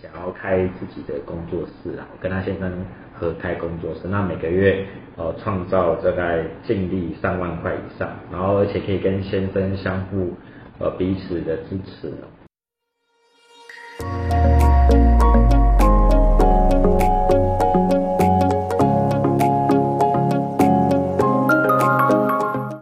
想要开自己的工作室啊，跟他先生合开工作室，那每个月呃创造大概净利上万块以上，然后而且可以跟先生相互呃彼此的支持。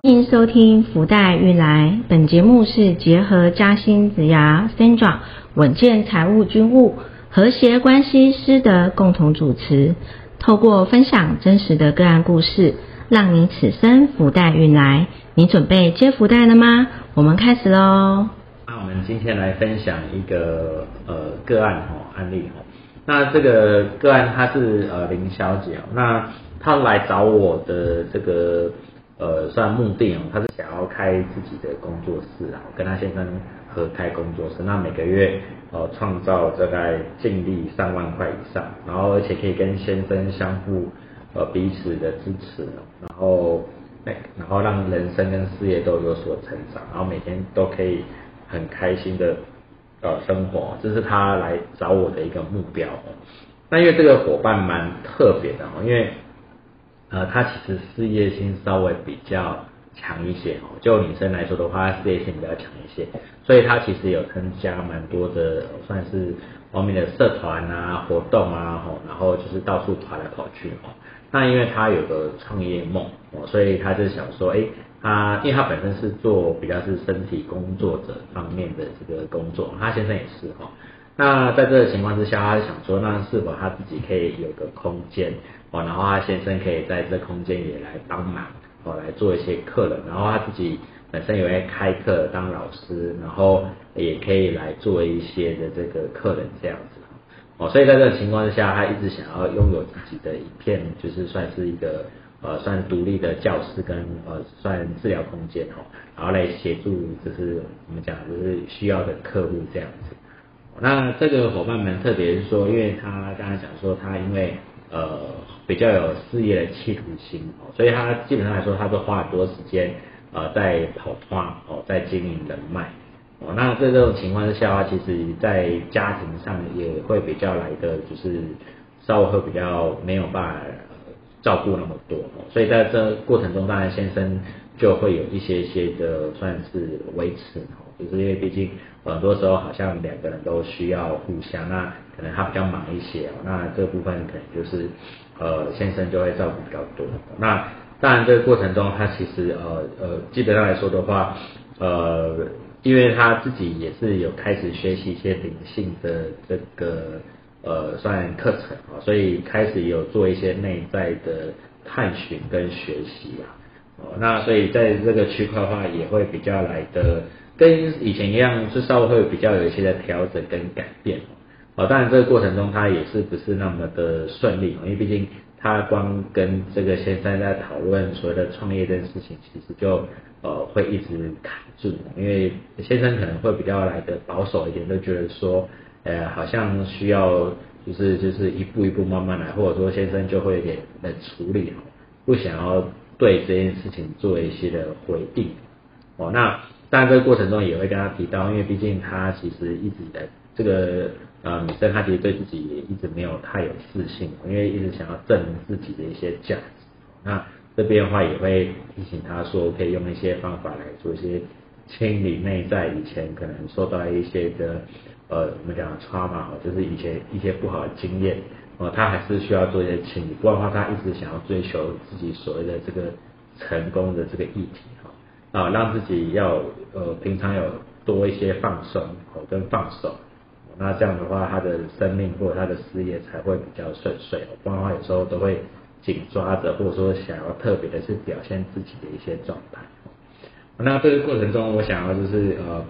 欢迎收听福袋运来，本节目是结合嘉兴子牙 Sandra 稳健财务军务和谐关系师的共同主持，透过分享真实的个案故事，让你此生福袋运来。你准备接福袋了吗？我们开始喽。那我们今天来分享一个呃个案哈案例哈。那这个个案她是呃林小姐哦，那她来找我的这个呃算目的哦，她是想要开自己的工作室啊，跟她先生合开工作室，那每个月呃创造大概净利上万块以上，然后而且可以跟先生相互呃彼此的支持，然后哎然后让人生跟事业都有所成长，然后每天都可以很开心的呃生活，这是他来找我的一个目标。那因为这个伙伴蛮特别的哦，因为呃他其实事业心稍微比较强一些哦，就女生来说的话，事业心比较强一些，所以她其实有参加蛮多的算是方面的社团啊、活动啊，吼，然后就是到处跑来跑去哦。那因为她有个创业梦哦，所以她就想说，哎，她因为她本身是做比较是身体工作者方面的这个工作，她先生也是哦。那在这个情况之下，她就想说，那是否她自己可以有个空间哦，然后她先生可以在这空间也来帮忙哦，来做一些客人，然后他自己本身也会开课当老师，然后也可以来做一些的这个客人这样子哦，所以在这个情况下，他一直想要拥有自己的一片，就是算是一个呃算独立的教室跟呃算治疗空间哦，然后来协助就是我们讲就是需要的客户这样子。那这个伙伴们特别是说，因为他刚才讲说他因为呃比较有事业的企图心哦，所以他基本上来说，他都花很多时间呃在跑团哦，在经营人脉哦。那在这种情况之下的话，其实在家庭上也会比较来的就是稍微会比较没有办法照顾那么多，所以在这过程中，当然先生就会有一些些的算是维持哦，就是因为毕竟很多时候好像两个人都需要互相，那可能他比较忙一些哦，那这部分可能就是呃先生就会照顾比较多。那当然这个过程中，他其实呃呃基本上来说的话，呃因为他自己也是有开始学习一些灵性的这个呃算课程啊，所以开始有做一些内在的探寻跟学习啊。哦，那所以在这个区块的话，也会比较来的跟以前一样，就稍微会比较有一些的调整跟改变。哦，当然这个过程中，他也是不是那么的顺利，因为毕竟他光跟这个先生在讨论所谓的创业这件事情，其实就呃会一直卡住，因为先生可能会比较来的保守一点，都觉得说，呃，好像需要就是就是一步一步慢慢来，或者说先生就会有点冷处理，不想要。对这件事情做一些的回应，哦，那当然这个过程中也会跟他提到，因为毕竟他其实一直在这个呃女生，她其实对自己也一直没有太有自信，因为一直想要证明自己的一些价值。那这边的话也会提醒他说，可以用一些方法来做一些清理内在以前可能受到一些的呃我们讲 trauma，就是以前一些不好的经验。哦，他还是需要做一些清理，不然的话，他一直想要追求自己所谓的这个成功的这个议题啊，让自己要呃平常有多一些放松哦跟放手，那这样的话，他的生命或者他的事业才会比较顺遂，不然的话有时候都会紧抓着，或者说想要特别的去表现自己的一些状态。那这个过程中，我想要就是呃。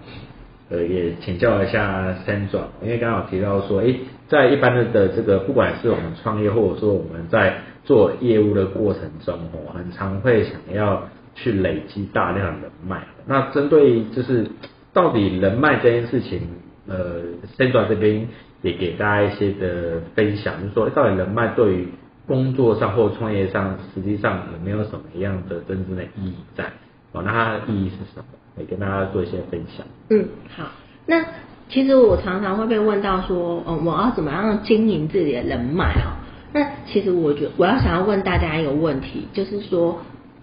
呃，也请教一下三壮，因为刚好提到说，诶，在一般的的这个，不管是我们创业，或者说我们在做业务的过程中，哦，很常会想要去累积大量人脉。那针对就是到底人脉这件事情，呃，三壮这边也给大家一些的分享，就是说，到底人脉对于工作上或创业上，实际上有没有什么样的真正的意义在？哦，那它的意义是什么？也跟大家做一些分享。嗯，好。那其实我常常会被问到说，哦，我要怎么样经营自己的人脉啊？那其实我觉得我要想要问大家一个问题，就是说，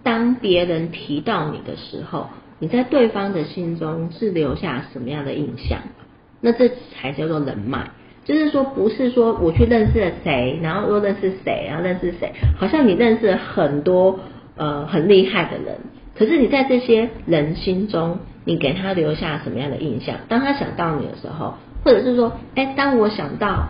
当别人提到你的时候，你在对方的心中是留下什么样的印象？那这才叫做人脉。就是说，不是说我去认识了谁，然后又认识谁，然后认识谁，好像你认识了很多呃很厉害的人，可是你在这些人心中，你给他留下什么样的印象？当他想到你的时候，或者是说，哎，当我想到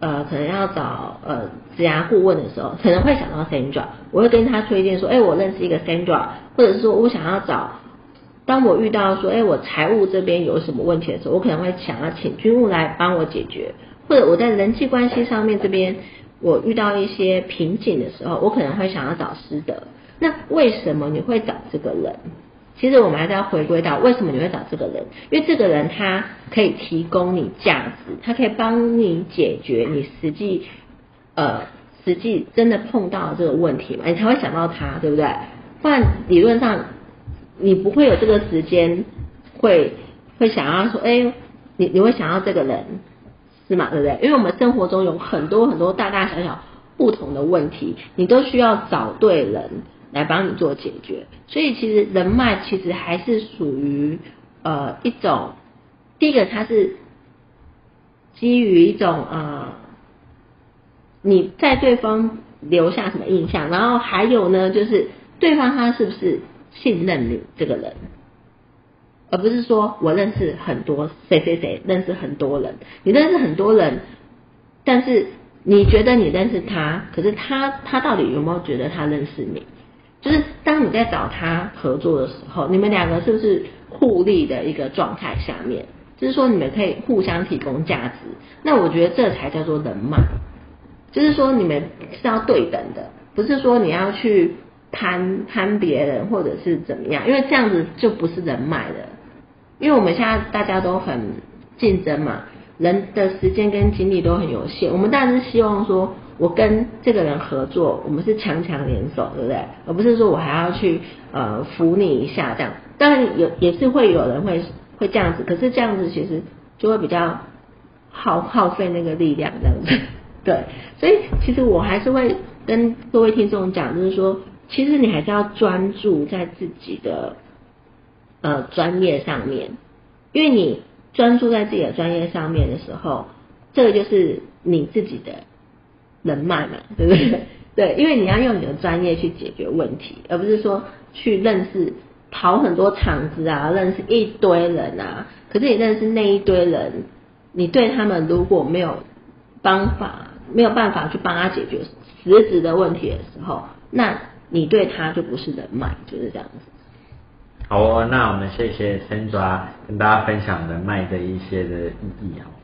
呃可能要找呃职涯顾问的时候，可能会想到 Sandra，我会跟他推荐说，哎，我认识一个 Sandra，或者是说我想要找，当我遇到说，哎，我财务这边有什么问题的时候，我可能会想要请军务来帮我解决。或者我在人际关系上面这边，我遇到一些瓶颈的时候，我可能会想要找师德。那为什么你会找这个人？其实我们还是要回归到为什么你会找这个人？因为这个人他可以提供你价值，他可以帮你解决你实际呃实际真的碰到这个问题嘛，你才会想到他，对不对？不然理论上你不会有这个时间会会想要说，哎，你你会想要这个人。是嘛，对不对？因为我们生活中有很多很多大大小小不同的问题，你都需要找对人来帮你做解决。所以其实人脉其实还是属于呃一种，第一个它是基于一种呃你在对方留下什么印象，然后还有呢就是对方他是不是信任你这个人。而不是说我认识很多谁谁谁，认识很多人，你认识很多人，但是你觉得你认识他，可是他他到底有没有觉得他认识你？就是当你在找他合作的时候，你们两个是不是互利的一个状态下面？就是说你们可以互相提供价值，那我觉得这才叫做人脉。就是说你们是要对等的，不是说你要去攀攀别人或者是怎么样，因为这样子就不是人脉的。因为我们现在大家都很竞争嘛，人的时间跟精力都很有限，我们当然是希望说，我跟这个人合作，我们是强强联手，对不对？而不是说我还要去呃扶你一下这样。当然有也是会有人会会这样子，可是这样子其实就会比较耗耗费那个力量这样子。对，所以其实我还是会跟各位听众讲，就是说，其实你还是要专注在自己的。呃，专业上面，因为你专注在自己的专业上面的时候，这个就是你自己的人脉嘛，对不对？对，因为你要用你的专业去解决问题，而不是说去认识跑很多场子啊，认识一堆人啊。可是你认识那一堆人，你对他们如果没有方法，没有办法去帮他解决实质的问题的时候，那你对他就不是人脉，就是这样子。好哦，那我们谢谢 Sandra 跟大家分享人脉的一些的意义哦。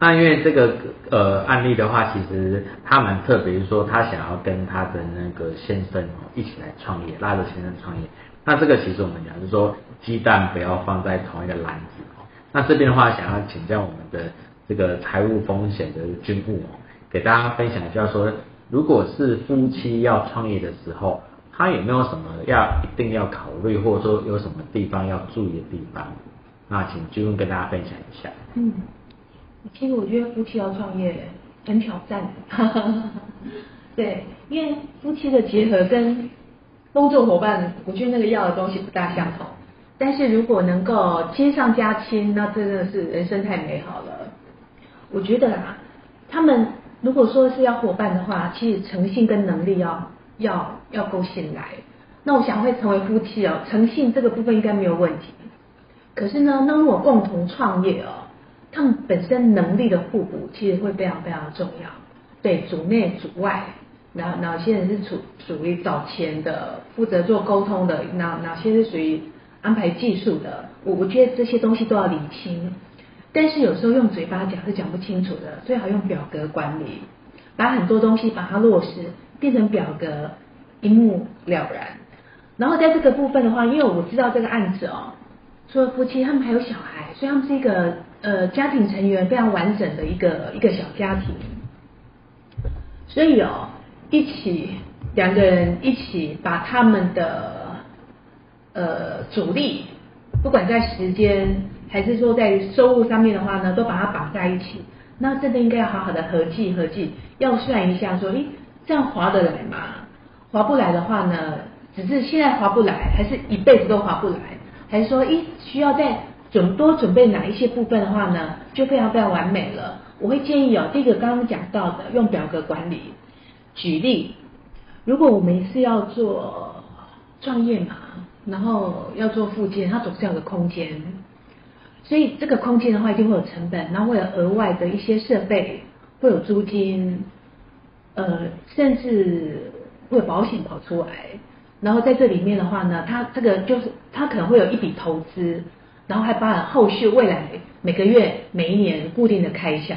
那因为这个呃案例的话，其实他蛮特别，说他想要跟他的那个先生一起来创业，拉着先生创业。那这个其实我们讲就是说，鸡蛋不要放在同一个篮子。那这边的话，想要请教我们的这个财务风险的军部哦，给大家分享一下说，如果是夫妻要创业的时候。他有没有什么要一定要考虑，或者说有什么地方要注意的地方？那请君问跟大家分享一下。嗯，其实我觉得夫妻要创业很挑战。对，因为夫妻的结合跟工作伙伴，我觉得那个要的东西不大相同。但是如果能够亲上加亲，那真的是人生太美好了。我觉得啊，他们如果说是要伙伴的话，其实诚信跟能力要。要要够信赖，那我想会成为夫妻哦，诚信这个部分应该没有问题。可是呢，那如果共同创业哦，他们本身能力的互补其实会非常非常重要。对，主内主外，哪哪些人是属属于找钱的，负责做沟通的，哪哪些是属于安排技术的，我我觉得这些东西都要理清。但是有时候用嘴巴讲是讲不清楚的，最好用表格管理，把很多东西把它落实。变成表格，一目了然。然后在这个部分的话，因为我知道这个案子哦，除了夫妻，他们还有小孩，所以他们是一个呃家庭成员非常完整的一个一个小家庭。所以哦，一起两个人一起把他们的呃主力，不管在时间、还是说在收入上面的话呢，都把它绑在一起。那真的应该要好好的合计合计，要算一下说，诶，这样划得来吗？划不来的话呢，只是现在划不来，还是一辈子都划不来？还是说，一，需要再准多准备哪一些部分的话呢，就非常非常完美了。我会建议哦，这个刚刚讲到的用表格管理。举例，如果我们是要做创业嘛，然后要做附件，它总是要个空间。所以这个空间的话，一定会有成本，然后会有额外的一些设备，会有租金，呃，甚至会有保险跑出来。然后在这里面的话呢，他这个就是他可能会有一笔投资，然后还把后续未来每个月、每一年固定的开销。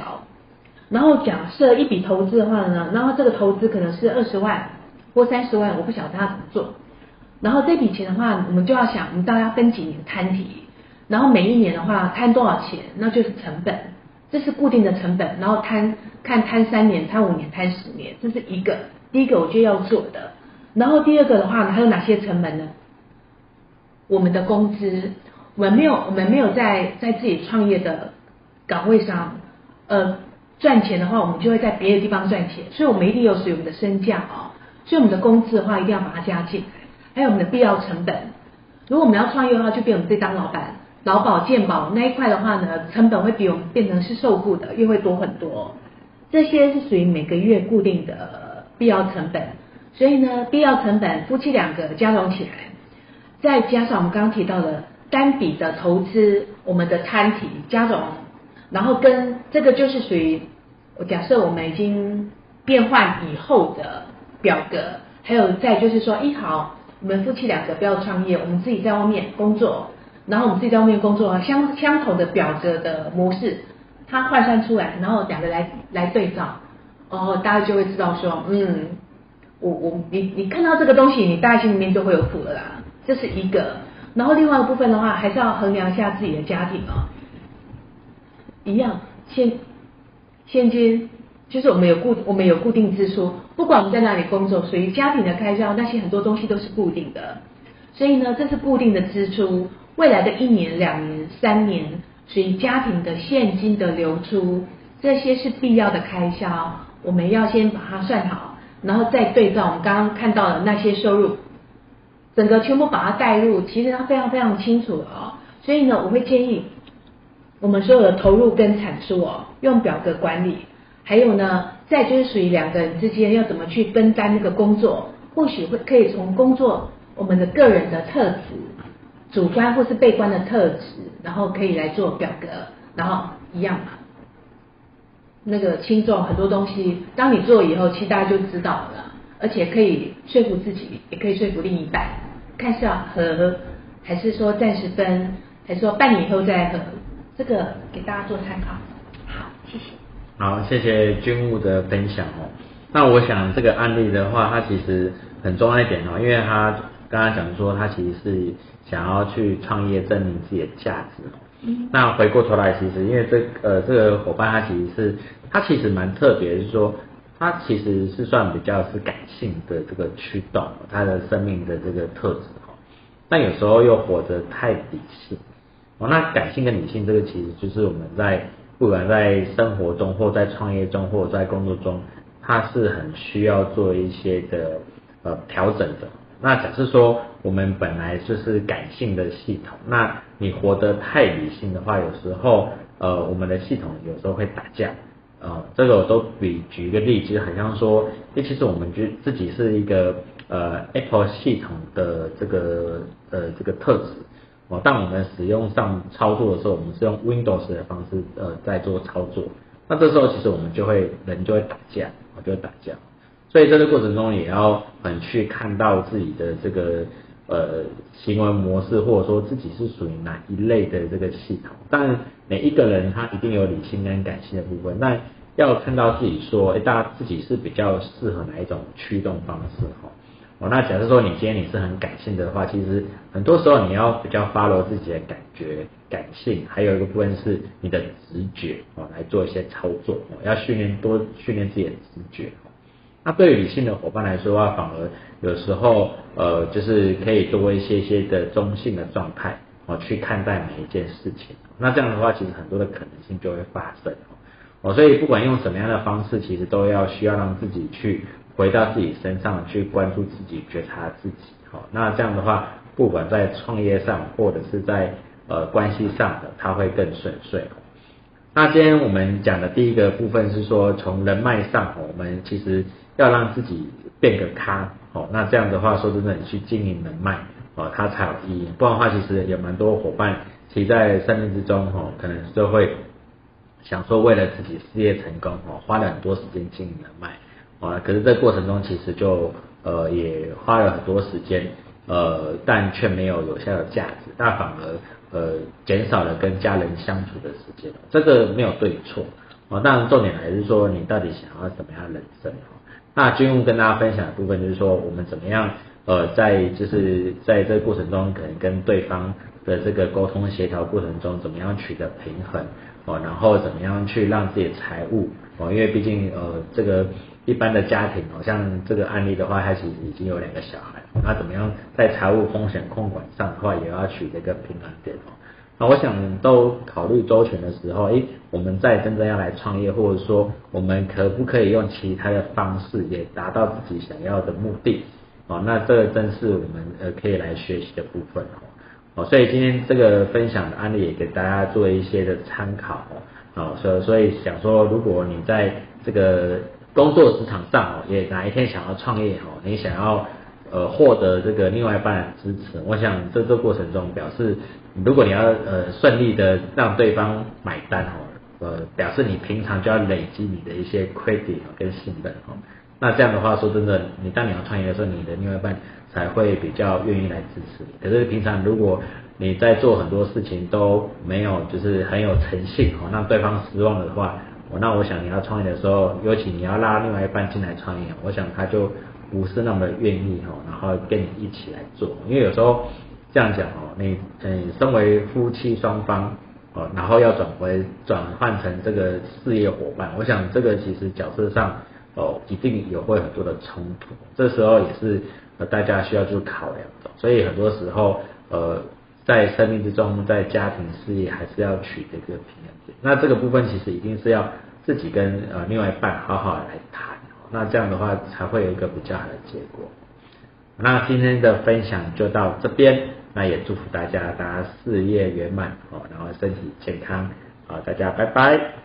然后假设一笔投资的话呢，然后这个投资可能是二十万或三十万，我不晓得他怎么做。然后这笔钱的话，我们就要想，我们大概分几年摊提。然后每一年的话摊多少钱，那就是成本，这是固定的成本。然后摊看摊三年、摊五年、摊十年，这是一个第一个我就要做的。然后第二个的话呢，还有哪些成本呢？我们的工资，我们没有我们没有在在自己创业的岗位上，呃赚钱的话，我们就会在别的地方赚钱，所以我们一定有属于我们的身价啊。所以我们的工资的话，一定要把它加进来，还有我们的必要成本。如果我们要创业的话，就变我们自己当老板。劳保健保那一块的话呢，成本会比我们变成是受雇的，又会多很多。这些是属于每个月固定的必要成本，所以呢，必要成本夫妻两个加总起来，再加上我们刚刚提到的单笔的投资，我们的摊体加总，然后跟这个就是属于我假设我们已经变换以后的表格，还有再就是说，一好，我们夫妻两个不要创业，我们自己在外面工作。然后我们自己在外面工作，相相同的表格的模式，它换算出来，然后两个来来对照，哦，大家就会知道说，嗯，我我你你看到这个东西，你大概心里面就会有谱了啦，这是一个。然后另外一部分的话，还是要衡量一下自己的家庭啊，一样现现金就是我们有固我们有固定支出，不管我们在哪里工作，属于家庭的开销，那些很多东西都是固定的，所以呢，这是固定的支出。未来的一年、两年、三年，所以家庭的现金的流出，这些是必要的开销，我们要先把它算好，然后再对照我们刚刚看到的那些收入，整个全部把它带入，其实它非常非常清楚哦。所以呢，我会建议我们所有的投入跟产出哦，用表格管理，还有呢，再就是属于两个人之间要怎么去分担那个工作，或许会可以从工作我们的个人的特质。主观或是被观的特质，然后可以来做表格，然后一样嘛。那个轻重很多东西，当你做以后，其实大家就知道了，而且可以说服自己，也可以说服另一半，看是要合，还是说暂时分，还是说半年以后再合，这个给大家做参考。好，谢谢。好，谢谢军务的分享哦。那我想这个案例的话，它其实很重要一点哦，因为他刚刚讲说，他其实是。想要去创业证明自己的价值，那回过头来，其实因为这呃这个伙伴他其实是他其实蛮特别，是说他其实是算比较是感性的这个驱动，他的生命的这个特质哈，但有时候又活得太理性哦。那感性跟理性这个其实就是我们在不管在生活中或在创业中或在工作中，他是很需要做一些的呃调整的。那假设说我们本来就是感性的系统，那你活得太理性的话，有时候呃我们的系统有时候会打架，呃这个我都比举一个例子，好像说，因为其实我们觉自己是一个呃 Apple 系统的这个呃这个特质，哦，当我们使用上操作的时候，我们是用 Windows 的方式呃在做操作，那这时候其实我们就会人就会打架，我就会打架。所以在这过程中也要很去看到自己的这个呃行为模式，或者说自己是属于哪一类的这个系统。但每一个人他一定有理性跟感性的部分，那要看到自己说，哎，大家自己是比较适合哪一种驱动方式哈。哦，那假设说你今天你是很感性的话，其实很多时候你要比较 follow 自己的感觉、感性，还有一个部分是你的直觉哦，来做一些操作哦，要训练多训练自己的直觉。那对于理性的伙伴来说的话，反而有时候呃，就是可以多一些些的中性的状态哦去看待每一件事情。那这样的话，其实很多的可能性就会发生哦。所以不管用什么样的方式，其实都要需要让自己去回到自己身上去关注自己、觉察自己。好，那这样的话，不管在创业上或者是在呃关系上的，它会更顺遂。那今天我们讲的第一个部分是说，从人脉上，我们其实要让自己变个咖，哦，那这样的话，说真的，你去经营人脉，哦，它才有意义。不然的话，其实有蛮多伙伴，其实在生命之中，哦，可能就会想说，为了自己事业成功，哦，花了很多时间经营人脉，哦，可是这过程中其实就呃也花了很多时间，呃，但却没有有效的价值，那反而。呃，减少了跟家人相处的时间，这个没有对错哦。当然，重点还是说你到底想要什么样的人生那军务跟大家分享的部分就是说，我们怎么样呃，在就是在这个过程中，可能跟对方的这个沟通协调过程中，怎么样取得平衡哦，然后怎么样去让自己的财务哦，因为毕竟呃这个。一般的家庭，好像这个案例的话，他其实已经有两个小孩，那怎么样在财务风险控管上的话，也要取这个平衡点哦。那我想都考虑周全的时候，诶，我们在真正要来创业，或者说我们可不可以用其他的方式也达到自己想要的目的？哦，那这个正是我们呃可以来学习的部分哦。哦，所以今天这个分享的案例也给大家做一些的参考哦。哦，所所以想说，如果你在这个工作职场上哦，也哪一天想要创业哦，你想要呃获得这个另外一半的支持，我想在这过程中表示，如果你要呃顺利的让对方买单哦，呃表示你平常就要累积你的一些 credit 跟信任哦，那这样的话说真的，你当你要创业的时候，你的另外一半才会比较愿意来支持你。可是平常如果你在做很多事情都没有就是很有诚信哦，让对方失望的话。那我想你要创业的时候，尤其你要拉另外一半进来创业，我想他就不是那么愿意哈，然后跟你一起来做，因为有时候这样讲哦，你嗯，身为夫妻双方哦，然后要转回转换成这个事业伙伴，我想这个其实角色上哦，一定有会很多的冲突，这时候也是呃大家需要去考量的，所以很多时候呃。在生命之中，在家庭事业还是要取这个平衡点。那这个部分其实一定是要自己跟呃另外一半好好来谈，那这样的话才会有一个比较好的结果。那今天的分享就到这边，那也祝福大家大家事业圆满哦，然后身体健康，好，大家拜拜。